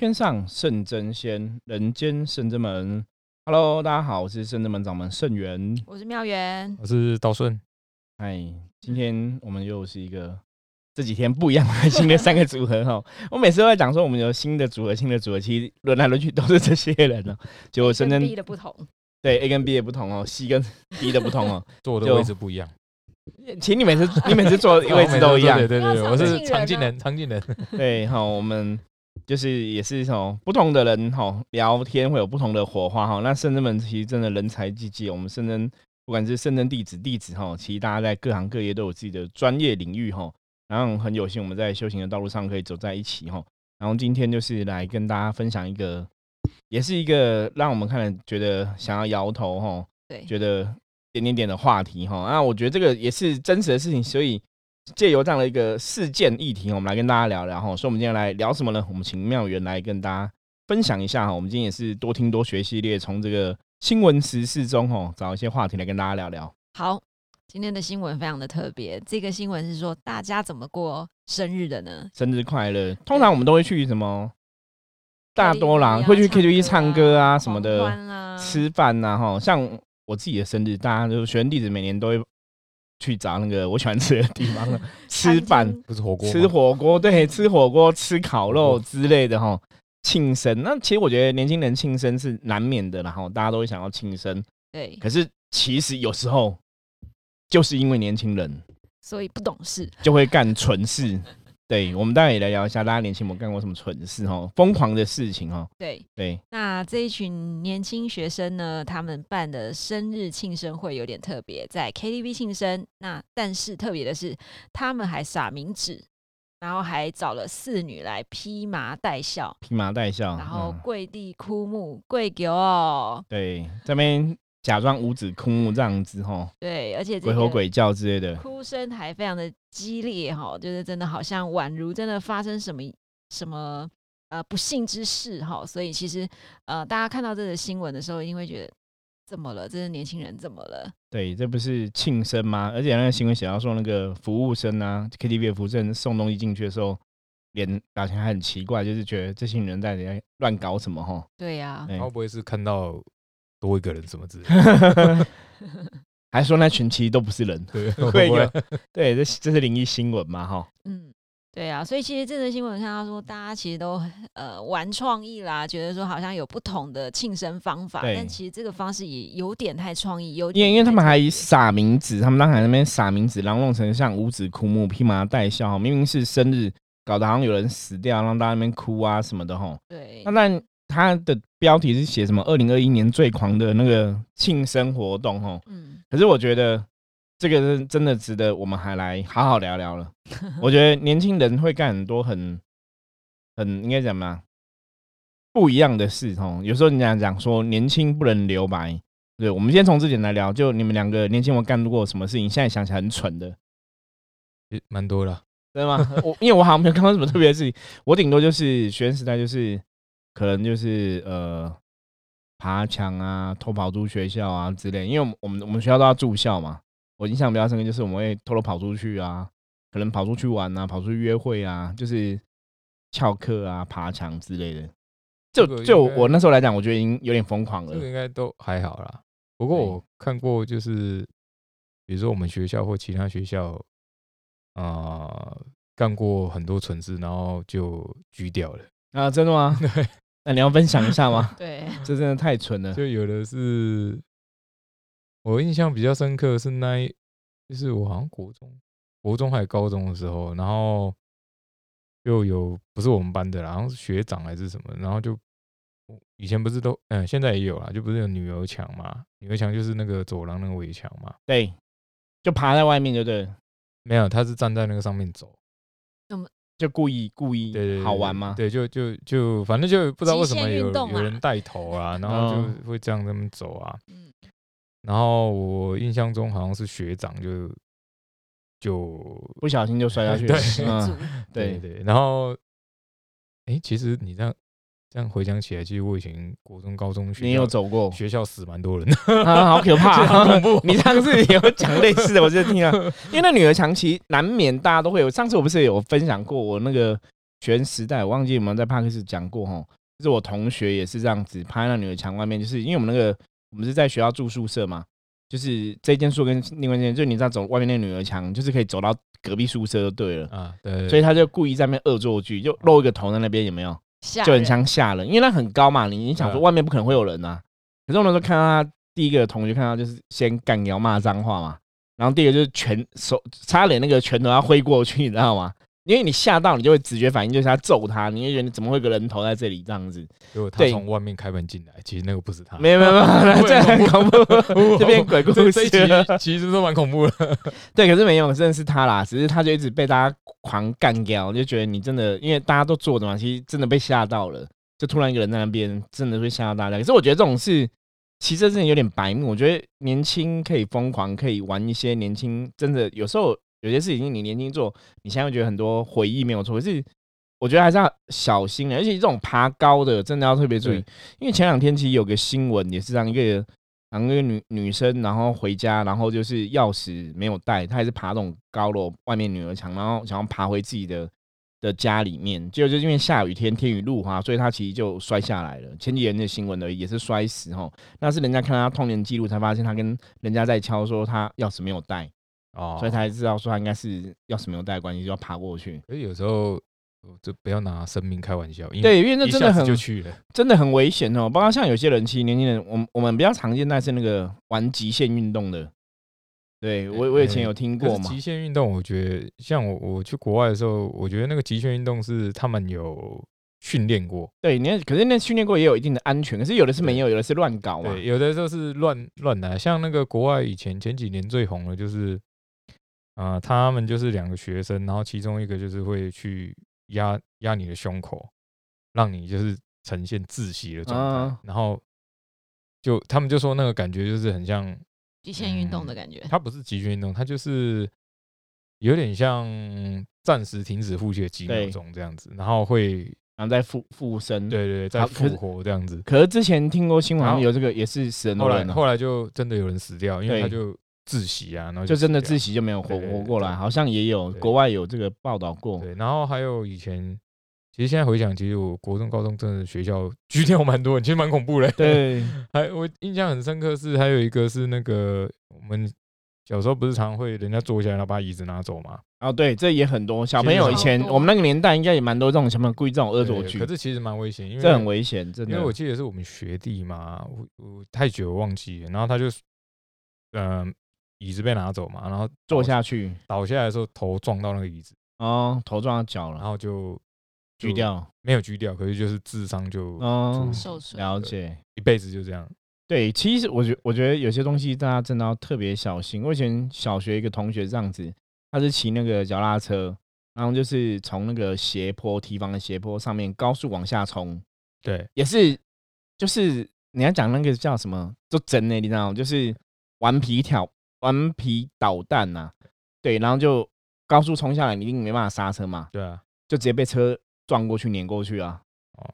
天上圣真仙，人间圣真门。Hello，大家好，我是圣真门掌门圣元。我是妙元，我是道顺。哎，今天我们又是一个这几天不一样的新的三个组合哈。我每次都在讲说我们有新的组合，新的组合，其实轮来轮去都是这些人呢。结果圣真 B 的不同，对 A 跟 B 也不同哦，C 跟 D 的不同哦，坐的位置不一样。其实你每次你每次坐的位置都一样，对对对，我是常进人，常进人。对，好，我们。就是也是种不同的人哈，聊天会有不同的火花哈。那圣真们其实真的人才济济，我们圣真不管是圣真弟子弟子哈，其实大家在各行各业都有自己的专业领域哈。然后很有幸我们在修行的道路上可以走在一起哈。然后今天就是来跟大家分享一个，也是一个让我们看了觉得想要摇头哈，对，觉得点点点的话题哈。那我觉得这个也是真实的事情，所以。借由这样的一个事件议题，我们来跟大家聊聊哈。所以，我们今天来聊什么呢？我们请妙元来跟大家分享一下哈。我们今天也是多听多学系列，从这个新闻时事中哈，找一些话题来跟大家聊聊。好，今天的新闻非常的特别。这个新闻是说，大家怎么过生日的呢？生日快乐！通常我们都会去什么？大多啦，会去 KTV 唱歌啊什么的，吃饭呐哈。像我自己的生日，大家就学生弟子每年都会。去找那个我喜欢吃的地方 吃饭，不是火锅，吃火锅，对，吃火锅，吃烤肉之类的哈。庆生，那其实我觉得年轻人庆生是难免的，然后大家都会想要庆生，对。可是其实有时候就是因为年轻人，所以不懂事，就会干蠢事。对，我们大家也来聊一下，大家年轻有干过什么蠢事哈？疯狂的事情哈？对对。那这一群年轻学生呢，他们办的生日庆生会有点特别，在 KTV 庆生。那但是特别的是，他们还撒名纸，然后还找了四女来披麻戴孝，披麻戴孝，然后跪地哭墓，跪狗哦。对，这边。假装五指哭这样子哈，对，而且鬼吼鬼叫之类的，哭声还非常的激烈哈，就是真的好像宛如真的发生什么什么呃不幸之事哈，所以其实呃大家看到这个新闻的时候，一定会觉得怎么了？这是年轻人怎么了？对，这不是庆生吗？而且那个新闻写到说，那个服务生啊，KTV 服务生送东西进去的时候，脸表情还很奇怪，就是觉得这些人在在乱搞什么哈？对呀，会不会是看到？多一个人什么字？还说那群其实都不是人，对，会有对，这这是灵异新闻嘛？哈，嗯，对啊，所以其实这则新闻看到说，大家其实都呃玩创意啦，觉得说好像有不同的庆生方法，但其实这个方式也有点太创意，有因为因为他们还撒名字，他们当时那边撒名字，然后弄成像五指枯木、披麻戴孝，明明是生日，搞得好像有人死掉，让大家那边哭啊什么的，哈，对，那但。他的标题是写什么？二零二一年最狂的那个庆生活动，哦，嗯，可是我觉得这个是真的值得我们还来好好聊聊了。我觉得年轻人会干很多很很应该讲嘛不一样的事，哦。有时候你讲讲说年轻不能留白，对，我们先从这点来聊。就你们两个年轻人干过什么事情？现在想起来很蠢的，蛮多了，真的吗？我因为我好像没有看到什么特别的事情，我顶多就是学生时代就是。可能就是呃爬墙啊、偷跑出学校啊之类，因为我们我们我们学校都要住校嘛。我印象比较深刻就是我们会偷偷跑出去啊，可能跑出去玩啊、跑出去约会啊，就是翘课啊、爬墙之类的。就就我那时候来讲，我觉得已经有点疯狂了。这个应该都还好啦。不过我看过，就是比如说我们学校或其他学校啊，干过很多蠢事，然后就拘掉了。啊，真的吗？对，那你要分享一下吗？对，这真的太蠢了。就有的是，我印象比较深刻是那，一，就是我好像国中、国中还高中的时候，然后又有不是我们班的，然后是学长还是什么，然后就以前不是都嗯，现在也有啦，就不是有女儿墙嘛？女儿墙就是那个走廊那个围墙嘛？对，就爬在外面，就对。没有，他是站在那个上面走。就故意故意对对好玩吗？对，就就就反正就不知道为什么有有人带头啊，然后就会这样这么走啊。嗯，然后我印象中好像是学长就就不小心就摔下去了，对对对。然后，哎，其实你这样。这样回想起来，其实我以前国中、高中学你有走过学校死蛮多人的 啊，好可怕，好恐怖。你上次也有讲类似的，我就听了。因为那女儿墙其实难免大家都会有。上次我不是有分享过我那个学生时代，我忘记有没有在帕克斯讲过哈，就是我同学也是这样子，趴那女儿墙外面，就是因为我们那个我们是在学校住宿舍嘛，就是这间宿跟另外一间，就你知道走外面那女儿墙，就是可以走到隔壁宿舍就对了啊，对，所以他就故意在那边恶作剧，就露一个头在那边，有没有？就很像吓人，因为那很高嘛，你你想说外面不可能会有人呐，可是我那时候看到他第一个同学看到就是先干掉骂脏话嘛。然后第二个就是拳手差点那个拳头要挥过去，你知道吗？因为你吓到，你就会直觉反应就是他揍他，你会觉得怎么会有个人头在这里这样子？如果他从外面开门进来，其实那个不是他。没有没有没有，这很恐怖，这边鬼故事其实都蛮恐怖的。对，可是没有，真的是他啦，只是他就一直被大家狂干掉，就觉得你真的，因为大家都坐着嘛，其实真的被吓到了，就突然一个人在那边，真的会吓到大家。可是我觉得这种事。其实真的有点白目，我觉得年轻可以疯狂，可以玩一些年轻，真的有时候有些事情你年轻做，你现在会觉得很多回忆没有错。可是我觉得还是要小心的，而且这种爬高的真的要特别注意，因为前两天其实有个新闻也是让一个，然后一个女女生，然后回家，然后就是钥匙没有带，她还是爬那种高楼外面女儿墙，然后想要爬回自己的。的家里面，结果就是因为下雨天，天雨路滑，所以她其实就摔下来了。前几年的新闻呢，也是摔死哈。那是人家看她童年记录，才发现她跟人家在敲说她钥匙没有带哦，所以才知道说他应该是钥匙没有带的关系，就要爬过去。所以有时候就不要拿生命开玩笑，对，因为那真的很就去了，真的很危险哦。包括像有些人，其实年轻人，我我们比较常见，但是那个玩极限运动的。对我，我以前有听过嘛。极限运动，我觉得像我我去国外的时候，我觉得那个极限运动是他们有训练过。对，你看，可是那训练过也有一定的安全，可是有的是没有，有的是乱搞嘛。对，有的时候是乱乱来。像那个国外以前前几年最红的，就是啊，他们就是两个学生，然后其中一个就是会去压压你的胸口，让你就是呈现窒息的状态，然后就他们就说那个感觉就是很像。极限运动的感觉，它不是极限运动，它就是有点像暂时停止呼吸的几秒钟这样子，然后会然后再复复生，对对对，再复活这样子。可是之前听过新闻，有这个也是死人，后来后来就真的有人死掉，因为他就窒息啊，然后就真的窒息就没有活活过来，好像也有国外有这个报道过。对，然后还有以前。其实现在回想，其实我国中、高中真的学校 拘掉蛮多，其实蛮恐怖的。对，还我印象很深刻是，还有一个是那个我们小时候不是常会人家坐下来然后把椅子拿走吗？哦，对，这也很多小朋友以前我们那个年代应该也蛮多这种小朋友故意这种恶作剧。可是其实蛮危险，因为这很危险，真的。因为我记得是我们学弟嘛，我我太久忘记了，然后他就嗯椅子被拿走嘛，然后坐下去倒下来的时候头撞到那个椅子，哦，头撞到脚了，然后就。锯掉没有锯掉，可是就是智商就受损，了解一辈子就这样。对，其实我觉我觉得有些东西大家真的要特别小心。我以前小学一个同学这样子，他是骑那个脚踏车，然后就是从那个斜坡提防的斜坡上面高速往下冲。对，也是就是你要讲那个叫什么，就真的你知道，就是顽皮挑顽皮捣蛋呐。对，然后就高速冲下来，你一定没办法刹车嘛。对啊，就直接被车。撞过去，碾过去啊！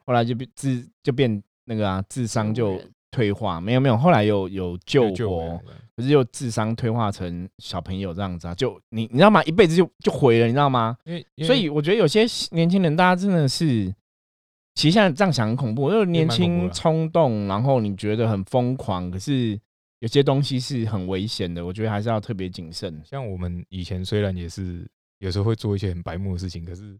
后来就变智，就变那个啊，智商就退化。没有没有，后来有有救活，可是又智商退化成小朋友这样子啊！就你你知道吗？一辈子就就毁了，你知道吗？所以我觉得有些年轻人，大家真的是，其实现在这样想很恐怖，就是年轻冲动，然后你觉得很疯狂，可是有些东西是很危险的。我觉得还是要特别谨慎。像我们以前虽然也是有时候会做一些很白目的事情，可是。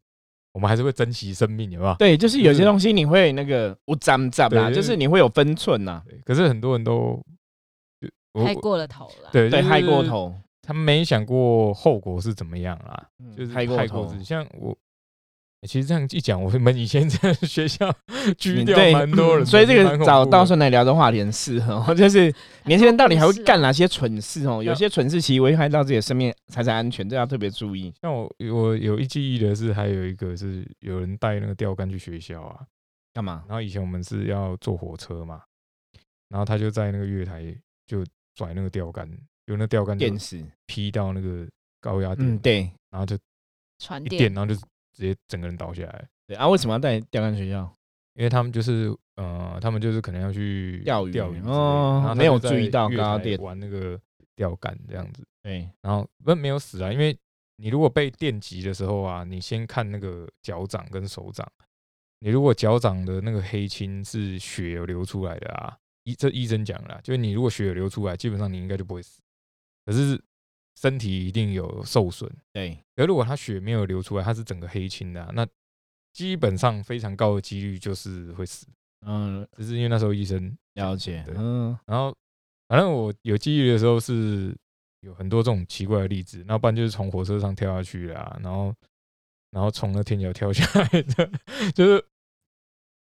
我们还是会珍惜生命，有没有？对，就是有些东西你会那个不沾沾啦，就是你会有分寸呐。可是很多人都太过了头了，对对，太过头，他没想过后果是怎么样啦，就是太过头。像我。其实这样一讲，我们以前在学校 拘掉蛮多人，所以这个找到时候来聊的话题很适合。就是年轻人到底还会干哪些蠢事哦？有些蠢事其实危害到自己的生命、财产安全，这要特别注意。像我，我有一记忆的是，还有一个是有人带那个钓竿去学校啊，干嘛？然后以前我们是要坐火车嘛，然后他就在那个月台就拽那个钓竿，有那钓竿电死，劈到那个高压电，对，然后就传电，然后就。直接整个人倒下来。对啊，为什么要带钓竿学校？因为他们就是呃，他们就是可能要去钓鱼，钓鱼哦，没有注意到高压电玩那个钓竿这样子。对，然后不没有死啊，因为你如果被电击的时候啊，你先看那个脚掌跟手掌，你如果脚掌的那个黑青是血有流出来的啊，医这医生讲了，就是你如果血有流出来，基本上你应该就不会死，可是身体一定有受损。对，而如果他血没有流出来，他是整个黑青的，那基本上非常高的几率就是会死。嗯，只是因为那时候医生了解，嗯，然后反正我有记忆的时候是。有很多这种奇怪的例子，那不然就是从火车上跳下去啦，然后然后从那天桥跳下来的，就是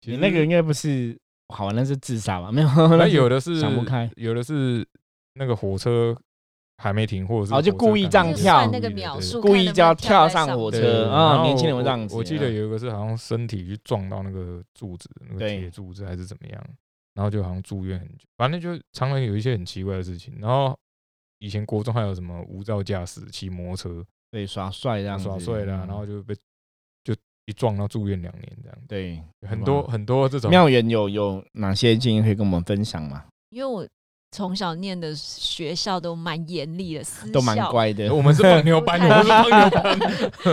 其实那个应该不是好，那是自杀吧？没有，那 有的是想不开，有的是那个火车还没停，或者是哦就故意这样跳那个秒数，故意就要跳上火车啊！年轻人会这样子。我记得有一个是好像身体去撞到那个柱子，那个铁柱子还是怎么样，然后就好像住院很久，反正就常常有一些很奇怪的事情，然后。以前国中还有什么无照驾驶、骑摩托车，对耍帅这样耍帅的，然后就被就一撞到住院两年这样。对，很多很多这种妙缘有有哪些建议可以跟我们分享吗？因为我从小念的学校都蛮严厉的，都蛮乖的。我们是放牛班，我们是放牛班。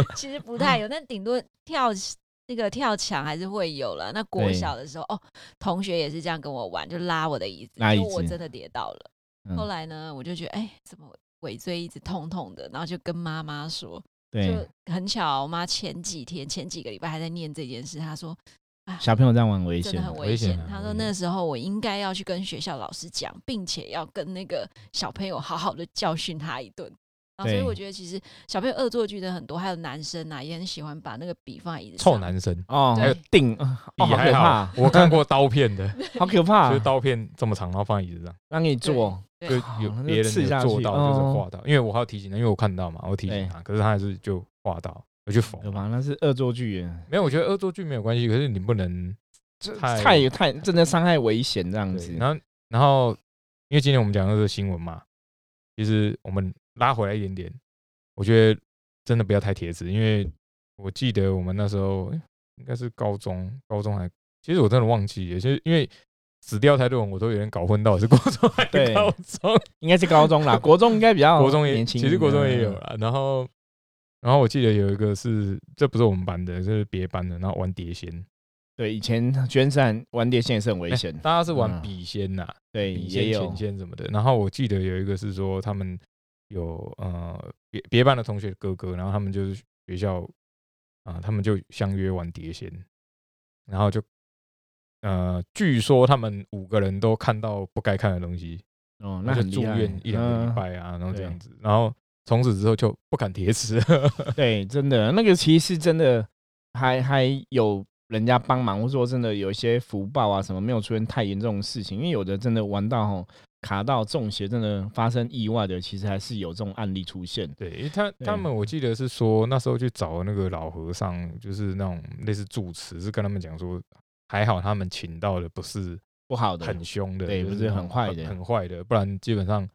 其实不太有，但顶多跳那个跳墙还是会有了。那国小的时候，哦，同学也是这样跟我玩，就拉我的椅子，因为我真的跌倒了。后来呢，我就觉得，哎，怎么尾椎一直痛痛的？然后就跟妈妈说，就很巧，我妈前几天、前几个礼拜还在念这件事。她说，啊，小朋友这样玩危险，真的很危险。他说那时候我应该要去跟学校老师讲，并且要跟那个小朋友好好的教训他一顿。啊，所以我觉得其实小朋友恶作剧的很多，还有男生啊，也很喜欢把那个笔放在椅子上。臭男生。哦，还有钉 笔还好，我看过刀片的，好可怕，就是刀片这么长，然后放在椅子上，让你做，就有别人做到就是划到，因为我还要提醒他，因为我看到嘛，我提醒他，可是他还是就划到，我就缝。那是恶作剧，没有，我觉得恶作剧没有关系，可是你不能太太真的伤害危险这样子。然后然后，因为今天我们讲的是新闻嘛，其实我们拉回来一点点。我觉得真的不要太铁齿，因为我记得我们那时候应该是高中，高中还其实我真的忘记，就是因为死掉太多人，我都有点搞混到是高中还是高中，应该是高中啦，国中应该比较国中也年轻，其实国中也有啦。然后然后我记得有一个是，这不是我们班的，是别班的，然后玩碟仙。对，以前捐善玩碟仙也是很危险，大家是玩笔仙呐，对，也有钱仙什么的。然后我记得有一个是说他们。有呃别别班的同学哥哥，然后他们就是学校啊，他们就相约玩碟仙，然后就呃，据说他们五个人都看到不该看的东西，哦，那很住院一两个礼拜啊，然后这样子，然后从此之后就不敢叠词。对，真的那个其实真的还还有人家帮忙，或者说真的有一些福报啊什么，没有出现太严重的事情，因为有的真的玩到吼。卡到中邪，真的发生意外的，其实还是有这种案例出现。对，他他们我记得是说那时候去找那个老和尚，就是那种类似住持，是跟他们讲说，还好他们请到的不是不好的、很凶的，对，不是很坏的、很坏的，不然基本上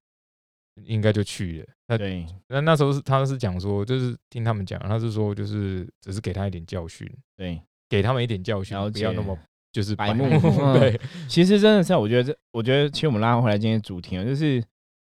应该就去了。那对，那那时候是他是讲说，就是听他们讲，他是说就是只是给他一点教训，对，给他们一点教训，不要那么。就是白目，对，其实真的是，我觉得这，我觉得其实我们拉回来今天主题啊，就是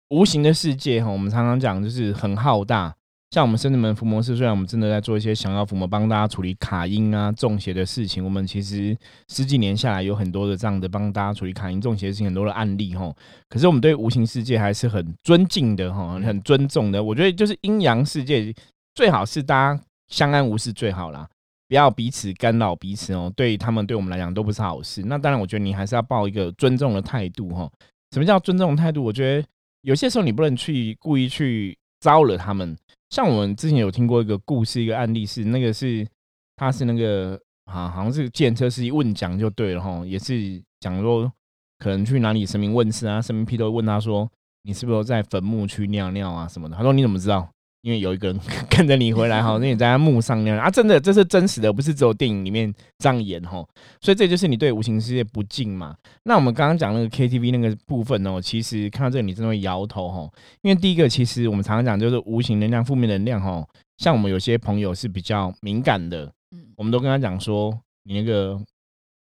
无形的世界哈。我们常常讲就是很浩大，像我们深圳门伏魔师，虽然我们真的在做一些想要伏魔帮大家处理卡音啊、中邪的事情，我们其实十几年下来有很多的这样的帮大家处理卡音、中邪的事情，很多的案例哈。可是我们对无形世界还是很尊敬的哈，很尊重的。我觉得就是阴阳世界最好是大家相安无事最好啦。不要彼此干扰彼此哦，对他们对我们来讲都不是好事。那当然，我觉得你还是要抱一个尊重的态度哈。什么叫尊重的态度？我觉得有些时候你不能去故意去招惹他们。像我们之前有听过一个故事，一个案例是那个是他是那个啊，好像是建车司机问讲就对了哈，也是讲说可能去哪里神明问事啊，神明批都问他说你是不是在坟墓区尿尿啊什么的。他说你怎么知道？因为有一个人 跟着你回来哈，那你在他墓上那样啊，真的这是真实的，不是只有电影里面这样演哈。所以这就是你对无形世界不敬嘛。那我们刚刚讲那个 KTV 那个部分哦，其实看到这里你真的会摇头哈。因为第一个，其实我们常常讲就是无形能量、负面能量哈。像我们有些朋友是比较敏感的，嗯，我们都跟他讲说，你那个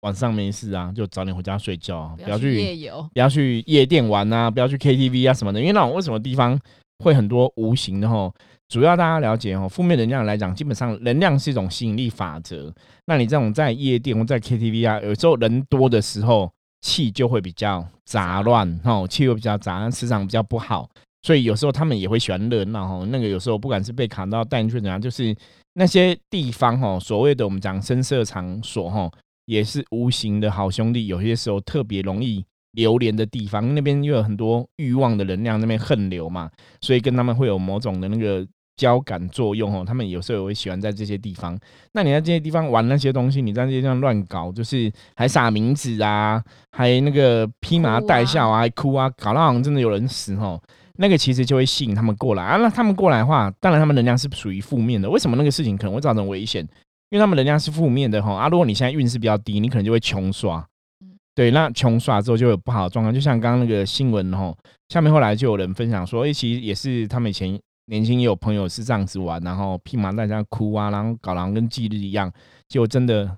晚上没事啊，就早点回家睡觉，不要去夜游，不要去夜店玩啊，不要去 KTV 啊什么的，因为那种为什么地方？会很多无形的哈，主要大家了解哦，负面能量来讲，基本上能量是一种吸引力法则。那你这种在夜店或在 KTV 啊，有时候人多的时候，气就会比较杂乱，哦，气会比较杂，磁场比较不好。所以有时候他们也会喜欢热闹哈。那个有时候不管是被卡到带去怎样，就是那些地方哈，所谓的我们讲深色场所哈，也是无形的好兄弟。有些时候特别容易流连的地方，那边又有很多欲望的能量，那边横流嘛，所以跟他们会有某种的那个交感作用哦。他们有时候也会喜欢在这些地方。那你在这些地方玩那些东西，你在这些地方乱搞，就是还撒名字啊，还那个披麻戴孝啊，还哭啊，搞到好像真的有人死哦。那个其实就会吸引他们过来啊。那他们过来的话，当然他们能量是属于负面的。为什么那个事情可能会造成危险？因为他们能量是负面的哈啊。如果你现在运势比较低，你可能就会穷刷。对，那穷刷之后就有不好的状况。就像刚刚那个新闻哦，下面后来就有人分享说，哎，其实也是他们以前年轻也有朋友是这样子玩，然后披麻戴孝哭啊，然后搞得跟忌日一样，结果真的。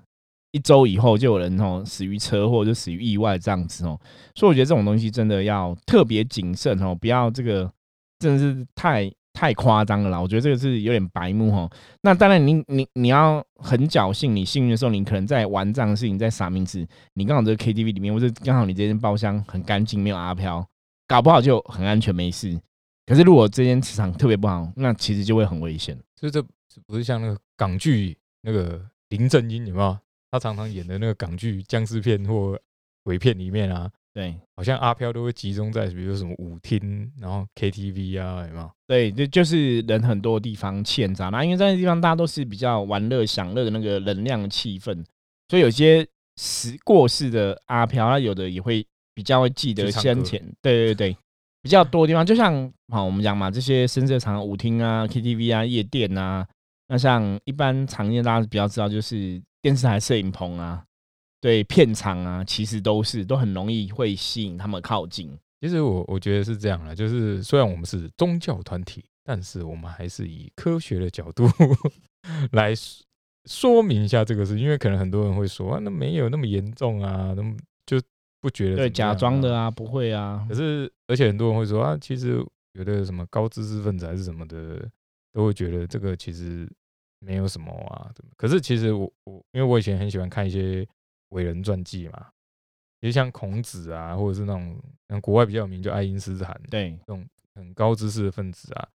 一周以后就有人哦死于车祸，就死于意外这样子哦，所以我觉得这种东西真的要特别谨慎哦，不要这个真的是太太夸张了啦。我觉得这个是有点白目哦。那当然，你你你要很侥幸，你幸运的时候，你可能在玩这样的事情，在撒名字，你刚好这个 KTV 里面，或者刚好你这间包厢很干净，没有阿飘，搞不好就很安全没事。可是如果这间磁场特别不好，那其实就会很危险。所以这不是像那个港剧那个林正英有没有？他常常演的那个港剧、僵尸片或鬼片里面啊，对，好像阿飘都会集中在比如说什么舞厅，然后 KTV 啊，有没有？对，就就是人很多地方欠杂那因为在那地方大家都是比较玩乐、享乐的那个能量气氛，所以有些死过世的阿飘，他有的也会比较会记得先前，对对对，比较多地方，就像好我们讲嘛，这些深色场、舞厅啊、KTV 啊、夜店啊，那像一般常见大家比较知道就是。电视台摄影棚啊，对片场啊，其实都是都很容易会吸引他们靠近。其实我我觉得是这样的，就是虽然我们是宗教团体，但是我们还是以科学的角度 来说明一下这个事，因为可能很多人会说啊，那没有那么严重啊，那么就不觉得对假装的啊，不会啊。可是而且很多人会说啊，其实有的什么高知识分子还是什么的，都会觉得这个其实。没有什么啊，可是其实我我因为我以前很喜欢看一些伟人传记嘛，其实像孔子啊，或者是那种像国外比较有名就爱因斯坦，对，这种很高知识的分子啊，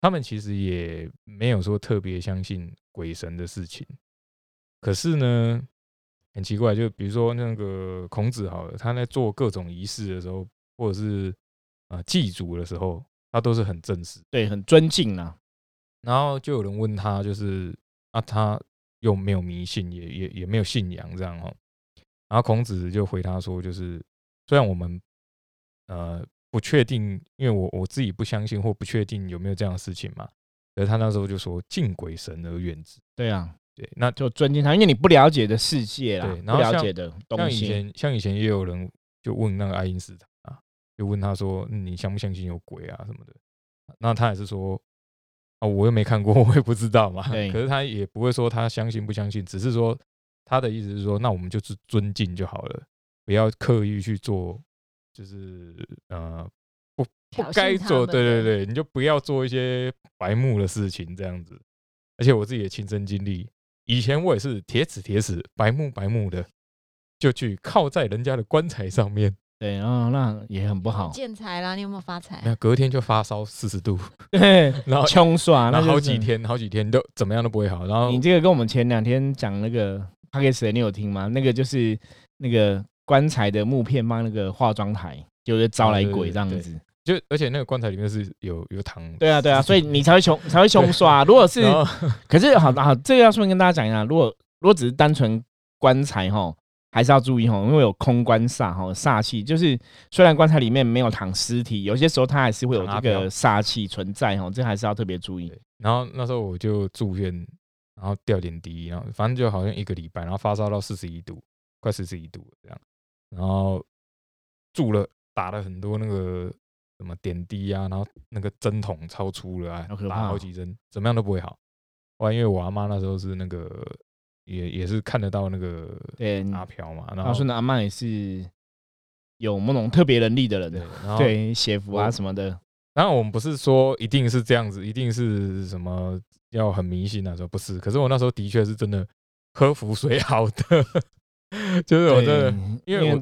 他们其实也没有说特别相信鬼神的事情。可是呢，很奇怪，就比如说那个孔子好了，他在做各种仪式的时候，或者是啊祭祖的时候，他都是很正式，对，很尊敬啊。然后就有人问他，就是啊，他又没有迷信，也也也没有信仰这样哦。然后孔子就回他说，就是虽然我们呃不确定，因为我我自己不相信或不确定有没有这样的事情嘛。可是他那时候就说敬鬼神而远之。对啊，对，那就尊敬他，因为你不了解的世界啦，不了解的东西。像以前，像以前也有人就问那个爱因斯坦啊，就问他说，你相不相信有鬼啊什么的？那他也是说。啊，我又没看过，我也不知道嘛。可是他也不会说他相信不相信，只是说他的意思是说，那我们就是尊敬就好了，不要刻意去做，就是呃不不该做。对对对，你就不要做一些白目的事情这样子。而且我自己的亲身经历，以前我也是铁齿铁齿白目白目的，就去靠在人家的棺材上面。对，然后那也很不好。见财啦，你有没有发财？那隔天就发烧四十度，对，然后穷耍，那好几天，好几天都怎么样都不会好。然后你这个跟我们前两天讲那个 p a c k 你有听吗？那个就是那个棺材的木片放那个化妆台，就是招来鬼这样子。就而且那个棺材里面是有有糖。对啊，对啊，所以你才会穷，才会穷刷。如果是，可是好好，这个要顺便跟大家讲一下，如果如果只是单纯棺材哈。还是要注意哈，因为有空棺煞哈，煞气就是虽然棺材里面没有躺尸体，有些时候它还是会有这个煞气存在哈，这还是要特别注意。然后那时候我就住院，然后吊点滴，然后反正就好像一个礼拜，然后发烧到四十一度，快四十一度这样，然后住了打了很多那个什么点滴啊，然后那个针筒超粗了啊，打好几针，怎么样都不会好。后来因为我阿妈那时候是那个。也也是看得到那个阿飘嘛，然后说阿妈也是有某种特别能力的人，对，写符啊什么的。当然我们不是说一定是这样子，一定是什么要很迷信那种，不是。可是我那时候的确是真的喝符水好的，就是我真的，因为我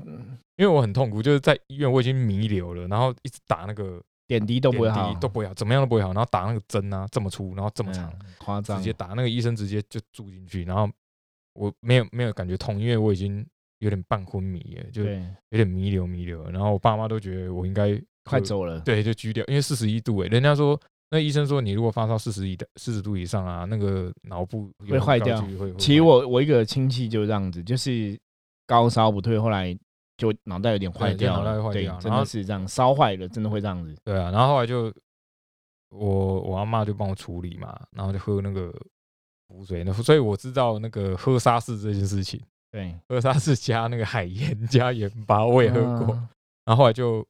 因为我很痛苦，就是在医院我已经弥留了，然后一直打那个点滴都不会好，都不会好，怎么样都不会好，然后打那个针啊这么粗，然后这么长，夸张，直接打那个医生直接就住进去，然后我没有没有感觉痛，因为我已经有点半昏迷了，就有点弥留弥留，然后我爸妈都觉得我应该。快走了，对，就拘掉，因为四十一度哎，人家说那医生说你如果发烧四十以的四十度以上啊，那个脑部会坏掉。其实我我一个亲戚就这样子，就是高烧不退，后来就脑袋有点坏掉，脑袋坏掉，真的是这样烧坏了，真的会这样子。对啊，然后后来就我我阿妈就帮我处理嘛，然后就喝那个补水，那所以我知道那个喝沙士这件事情，对，喝沙士加那个海盐加盐巴，我也喝过，然后后来就。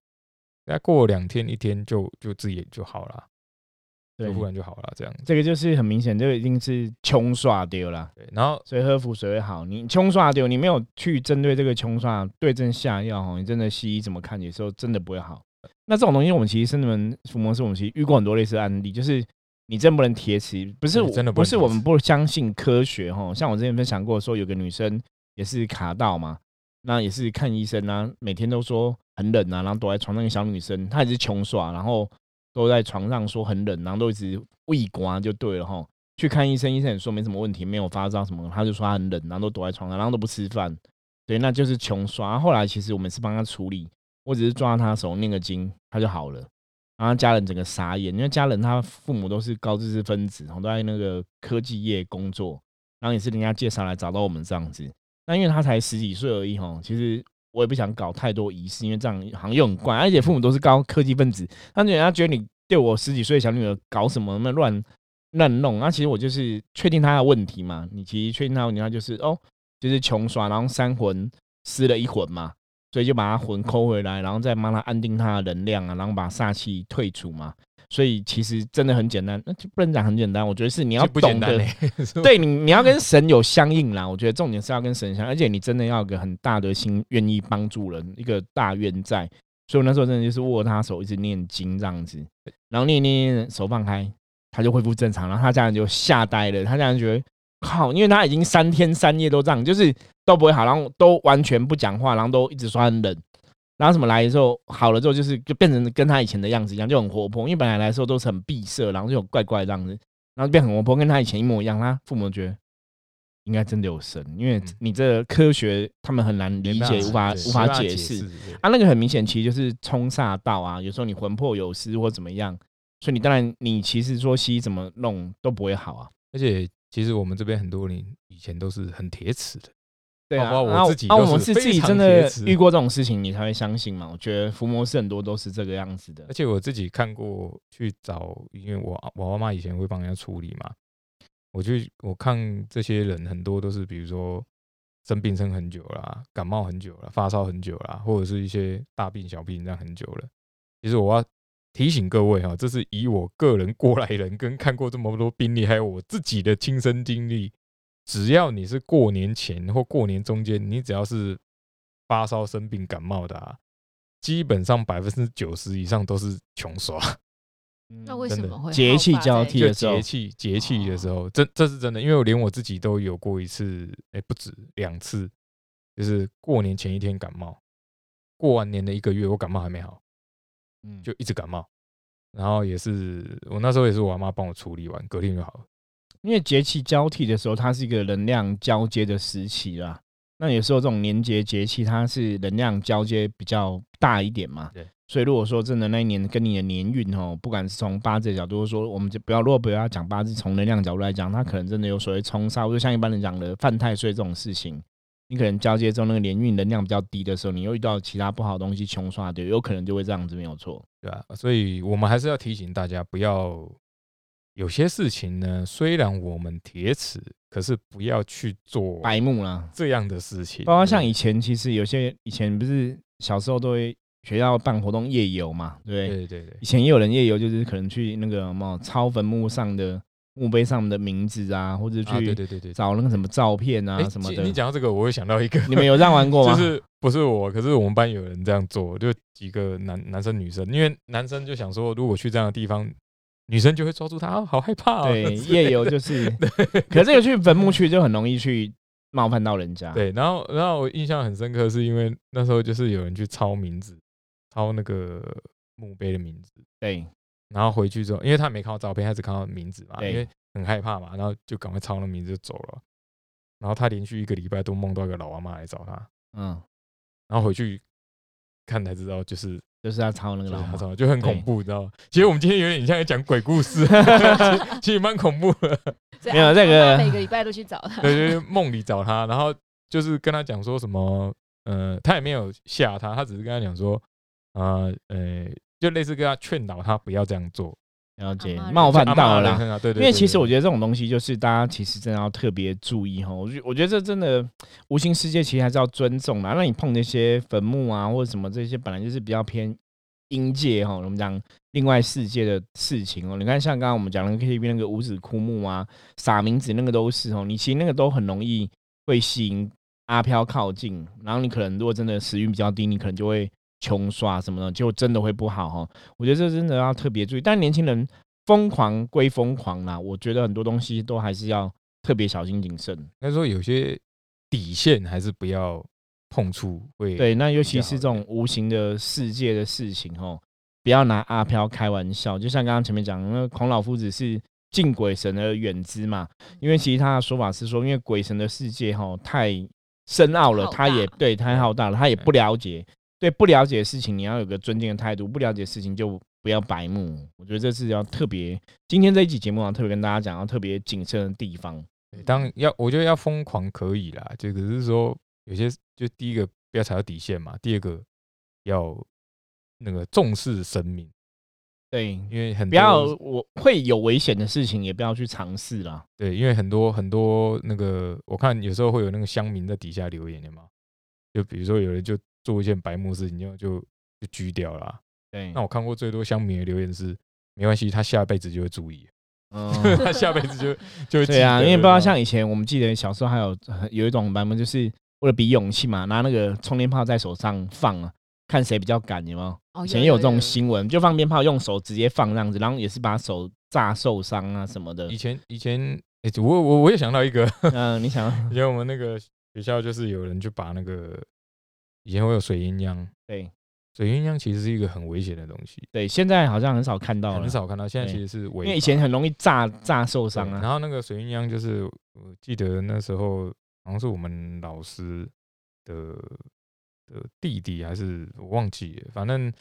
再过两天一天就就自己就好了，就忽然就好了，这样。这个就是很明显，这个一定是穷刷丢了。对，然后所以喝符水会好。你穷刷丢，你没有去针对这个穷刷对症下药哦，你真的西医怎么看？有时候真的不会好。那这种东西，我们其实生门伏魔师，我们其实遇过很多类似案例，就是你真不能贴齿，不是真的不是我们不相信科学哈。像我之前分享过，说有个女生也是卡到嘛，那也是看医生啊，每天都说。很冷啊，然后躲在床上，个小女生，她也是穷耍，然后都在床上说很冷，然后都一直胃刮就对了哈。去看医生，医生也说没什么问题，没有发烧什么，他就说他很冷，然后都躲在床上，然后都不吃饭，对，那就是穷耍。后来其实我们是帮他处理，我只是抓他手念个经，他就好了。然后家人整个傻眼，因为家人他父母都是高知识分子，都在那个科技业工作，然后也是人家介绍来找到我们这样子。那因为他才十几岁而已哈，其实。我也不想搞太多仪式，因为这样好像又很怪，而且父母都是高科技分子，那人家觉得你对我十几岁小女儿搞什么那乱乱弄，那其实我就是确定她的问题嘛。你其实确定她问题，她就是哦，就是穷耍，然后三魂失了一魂嘛，所以就把她魂抠回来，然后再帮她安定她的能量啊，然后把煞气退出嘛。所以其实真的很简单，那就不能讲很简单。我觉得是你要懂得，对你你要跟神有相应啦。我觉得重点是要跟神相，而且你真的要有个很大的心，愿意帮助人，一个大愿在。所以我那时候真的就是握他手，一直念经这样子，然后念念念，手放开，他就恢复正常。然后他家人就吓呆了，他家人觉得靠，因为他已经三天三夜都这样，就是都不会好，然后都完全不讲话，然后都一直说很冷。然后什么来的时候好了之后，就是就变成跟他以前的样子一样，就很活泼。因为本来来的时候都是很闭塞，然后就怪怪这样子，然后变很活泼，跟他以前一模一样。他父母觉得应该真的有神，因为你这科学他们很难理解，无法无法解释。啊，那个很明显，其实就是冲煞道啊。有时候你魂魄有失或怎么样，所以你当然你其实说西医怎么弄都不会好啊。而且其实我们这边很多人以前都是很铁齿的。对啊，我自己，啊，我们是自己真的遇过这种事情，你才会相信嘛。我觉得伏魔师很多都是这个样子的，而且我自己看过去找，因为我我妈妈以前会帮人家处理嘛。我去我看这些人很多都是，比如说生病生很久啦，感冒很久了，发烧很久啦，或者是一些大病小病这样很久了。其实我要提醒各位哈，这是以我个人过来人跟看过这么多病例，还有我自己的亲身经历。只要你是过年前或过年中间，你只要是发烧、生病、感冒的，啊，基本上百分之九十以上都是穷刷。那为什么会节气交替的时候？节气节气的时候，这这是真的，因为我连我自己都有过一次，哎，不止两次，就是过年前一天感冒，过完年的一个月，我感冒还没好，嗯，就一直感冒，然后也是我那时候也是我妈帮我处理完，隔天就好了。因为节气交替的时候，它是一个能量交接的时期啦。那有时候这种年节节气，它是能量交接比较大一点嘛。对。所以如果说真的那一年跟你的年运哦，不管是从八字角度说，我们就不要，如果不要讲八字，从能量角度来讲，它可能真的有所谓冲杀，或者像一般人讲的犯太岁这种事情，你可能交接中那个年运能量比较低的时候，你又遇到其他不好的东西穷刷掉，有可能就会这样子，没有错，对吧？所以我们还是要提醒大家不要。有些事情呢，虽然我们铁齿，可是不要去做白目啦这样的事情。包括像以前，其实有些以前不是小时候都会学校办活动夜游嘛，对对对对。以前也有人夜游，就是可能去那个什么抄坟墓上的墓碑上的名字啊，或者啊，对去对对对，找那个什么照片啊哎什么的。其你讲到这个，我会想到一个，你们有这样玩过 吗？就是不是我，可是我们班有人这样做，就几个男男生女生，因为男生就想说，如果去这样的地方，女生就会抓住他，啊好害怕、哦。对，夜游就是，可是这个去坟墓区就很容易去冒犯到人家。对，然后然后我印象很深刻，是因为那时候就是有人去抄名字，抄那个墓碑的名字，对然后回去之后，因为他没看到照片，他只看到名字嘛，因为很害怕嘛，然后就赶快抄了名字就走了。然后他连续一个礼拜都梦到一个老阿妈来找他，嗯，然后回去看才知道，就是就是要抄那个老婆。就是，就很恐怖，你知道吗？其实我们今天有点像在讲鬼故事，其实其实蛮恐怖的。没有阿这个每个礼拜都去找他。对，就是梦里找他，然后就是跟他讲说什么，呃，他也没有吓他，他只是跟他讲说，呃呃，就类似跟他劝导他不要这样做，了解冒犯到了对对因为其实我觉得这种东西就是大家其实真的要特别注意哈。我觉我觉得这真的无形世界其实还是要尊重的。那你碰那些坟墓啊或者什么这些本来就是比较偏阴界哈，我们讲另外世界的事情哦。你看像刚刚我们讲那个 KTV 那个五子枯木啊、撒名字那个都是哦，你其实那个都很容易会吸引阿飘靠近，然后你可能如果真的时运比较低，你可能就会穷刷什么的，就真的会不好哈。我觉得这真的要特别注意，但年轻人。疯狂归疯狂啦，我觉得很多东西都还是要特别小心谨慎。应该说有些底线还是不要碰触，会对，那尤其是这种无形的世界的事情哦，不要拿阿飘开玩笑。就像刚刚前面讲，那孔老夫子是敬鬼神而远之嘛，因为其实他的说法是说，因为鬼神的世界哈太深奥了，他也大对太浩大了，他也不了解。对不了解的事情，你要有个尊敬的态度；不了解的事情，就不要白目。我觉得这是要特别，今天这一期节目啊，特别跟大家讲要特别谨慎的地方。对当要我觉得要疯狂可以啦，就可是说有些就第一个不要踩到底线嘛，第二个要那个重视生命，对，因为很不要我会有危险的事情，也不要去尝试啦。对，因为很多很多那个我看有时候会有那个乡民在底下留言的嘛，就比如说有人就做一件白目事情就就就拘掉了啊、对，那我看过最多乡民的留言是没关系，他下辈子就会注意，嗯，他下辈子就 就会记对啊，得因为不知道像以前我们记得小时候还有有一种版本，就是为了比勇气嘛，拿那个充电炮在手上放啊，看谁比较敢，有没有？哦以前也有这种新闻，就放鞭炮用手直接放这样子，然后也是把手炸受伤啊什么的以。前以前哎、我我我也想到一个，嗯，你想 以前我们那个学校就是有人就把那个以前会有水鸳鸯，对。水鸳鸯其实是一个很危险的东西，对，现在好像很少看到了，很，少看到，现在其实是违法，因为以前很容易炸炸受伤啊。然后那个水鸳鸯就是我记得那时候好像是我们老师的的弟弟还是我忘记了，反正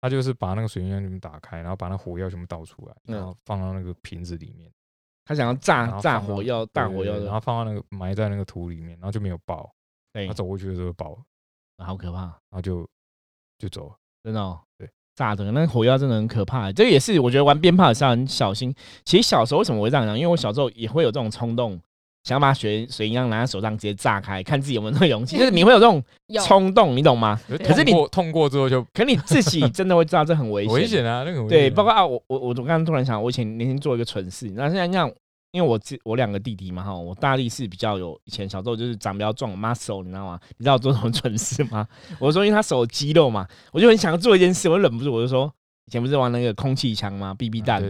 他就是把那个水鸳鸯全部打开，然后把那火药全部倒出来，嗯。然后放到那个瓶子里面，他想要炸炸火药、大火药然后放到那个埋在那个土里面，然后就没有爆，对。他，走过去的时候爆了，好可怕。然后就就走了。真的、哦，对，炸的那火药真的很可怕。这个也是我觉得玩鞭炮也是要很小心。其实小时候为什么我会这样讲？因为我小时候也会有这种冲动，想要把水水一样拿在手上直接炸开，看自己有没有那个勇气。就是你会有这种 冲动，你懂吗？可是你痛过痛过之后就可你自己真的会知道这很危险。危险啊，那个很危对，包括啊，我我我刚刚突然想，我以前年轻做一个蠢事，那现在这样，因为我自我两个弟弟嘛哈，我大力是比较有以前小时候就是长比较壮，muscle，你知道吗？你知道我做什么蠢事吗？我说因为他手有肌肉嘛，我就很想做一件事，我忍不住，我就说以前不是玩那个空气枪吗？BB 弹，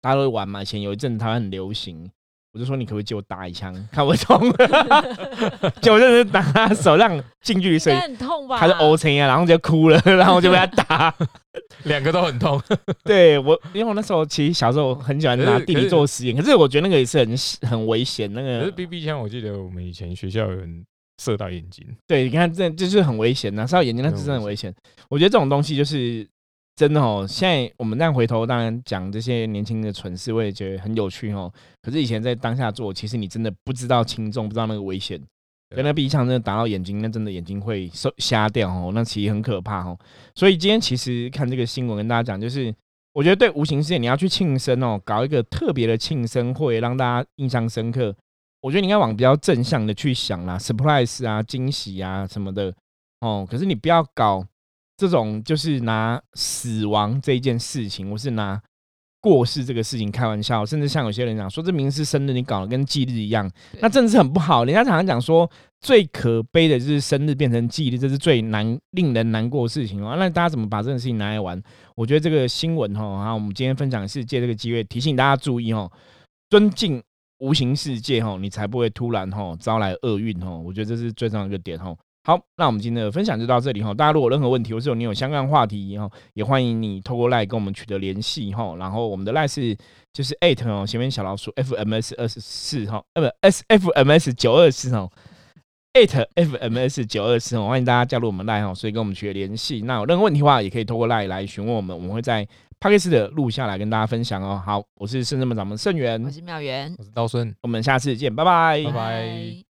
大家都会玩嘛。以前有一阵子台湾很流行，我就说你可不可以借我打一枪，看我痛？结果真的是打他手让近距离射，很痛吧？他是 O C 啊，然后就哭了，然后我就被他打。两个都很痛。对我，因为我那时候其实小时候很喜欢拿弟弟做实验，可是我觉得那个也是很很危险。那个可是 BB 枪，我记得我们以前学校有人射到眼睛，对，你看这这就是很危险呐，射到眼睛那是真的很危险。我觉得这种东西就是真的哦。现在我们这样回头，当然讲这些年轻的蠢事，我也觉得很有趣哦。可是以前在当下做，其实你真的不知道轻重，不知道那个危险。跟那鼻枪真的打到眼睛，那真的眼睛会受瞎掉哦，那其实很可怕哦。所以今天其实看这个新闻，跟大家讲，就是我觉得对无形世界你要去庆生哦，搞一个特别的庆生会，让大家印象深刻。我觉得你应该往比较正向的去想啦，surprise 啊、惊喜啊什么的哦。可是你不要搞这种，就是拿死亡这一件事情，我是拿过世这个事情开玩笑，甚至像有些人讲说，这明是生日，你搞得跟忌日一样，那真的是很不好。人家常常讲说，最可悲的就是生日变成忌日，这是最难令人难过的事情哦。那大家怎么把这件事情拿来玩？我觉得这个新闻哈，然后我们今天分享是借这个机会提醒大家注意哦，尊敬无形世界哈，你才不会突然哈招来厄运哈。我觉得这是最重要一个点哈。好，那我们今天的分享就到这里哈。大家如果有任何问题，或是有你有相关话题哈，也欢迎你透过赖跟我们取得联系哈。然后我们的赖是就是 eight 哦，前面小老鼠 f m s 二十四哈，呃不 s f m s 九二四哦，eight f m s 九二四哦，欢迎大家加入我们赖哈，所以跟我们取得联系。那有任何问题的话，也可以透过赖来询问我们，我们会在 p a 斯 k 的录下来跟大家分享哦。好，我是圣圳门掌门盛元，我是妙元，我是道顺，我们下次见，拜拜，拜拜。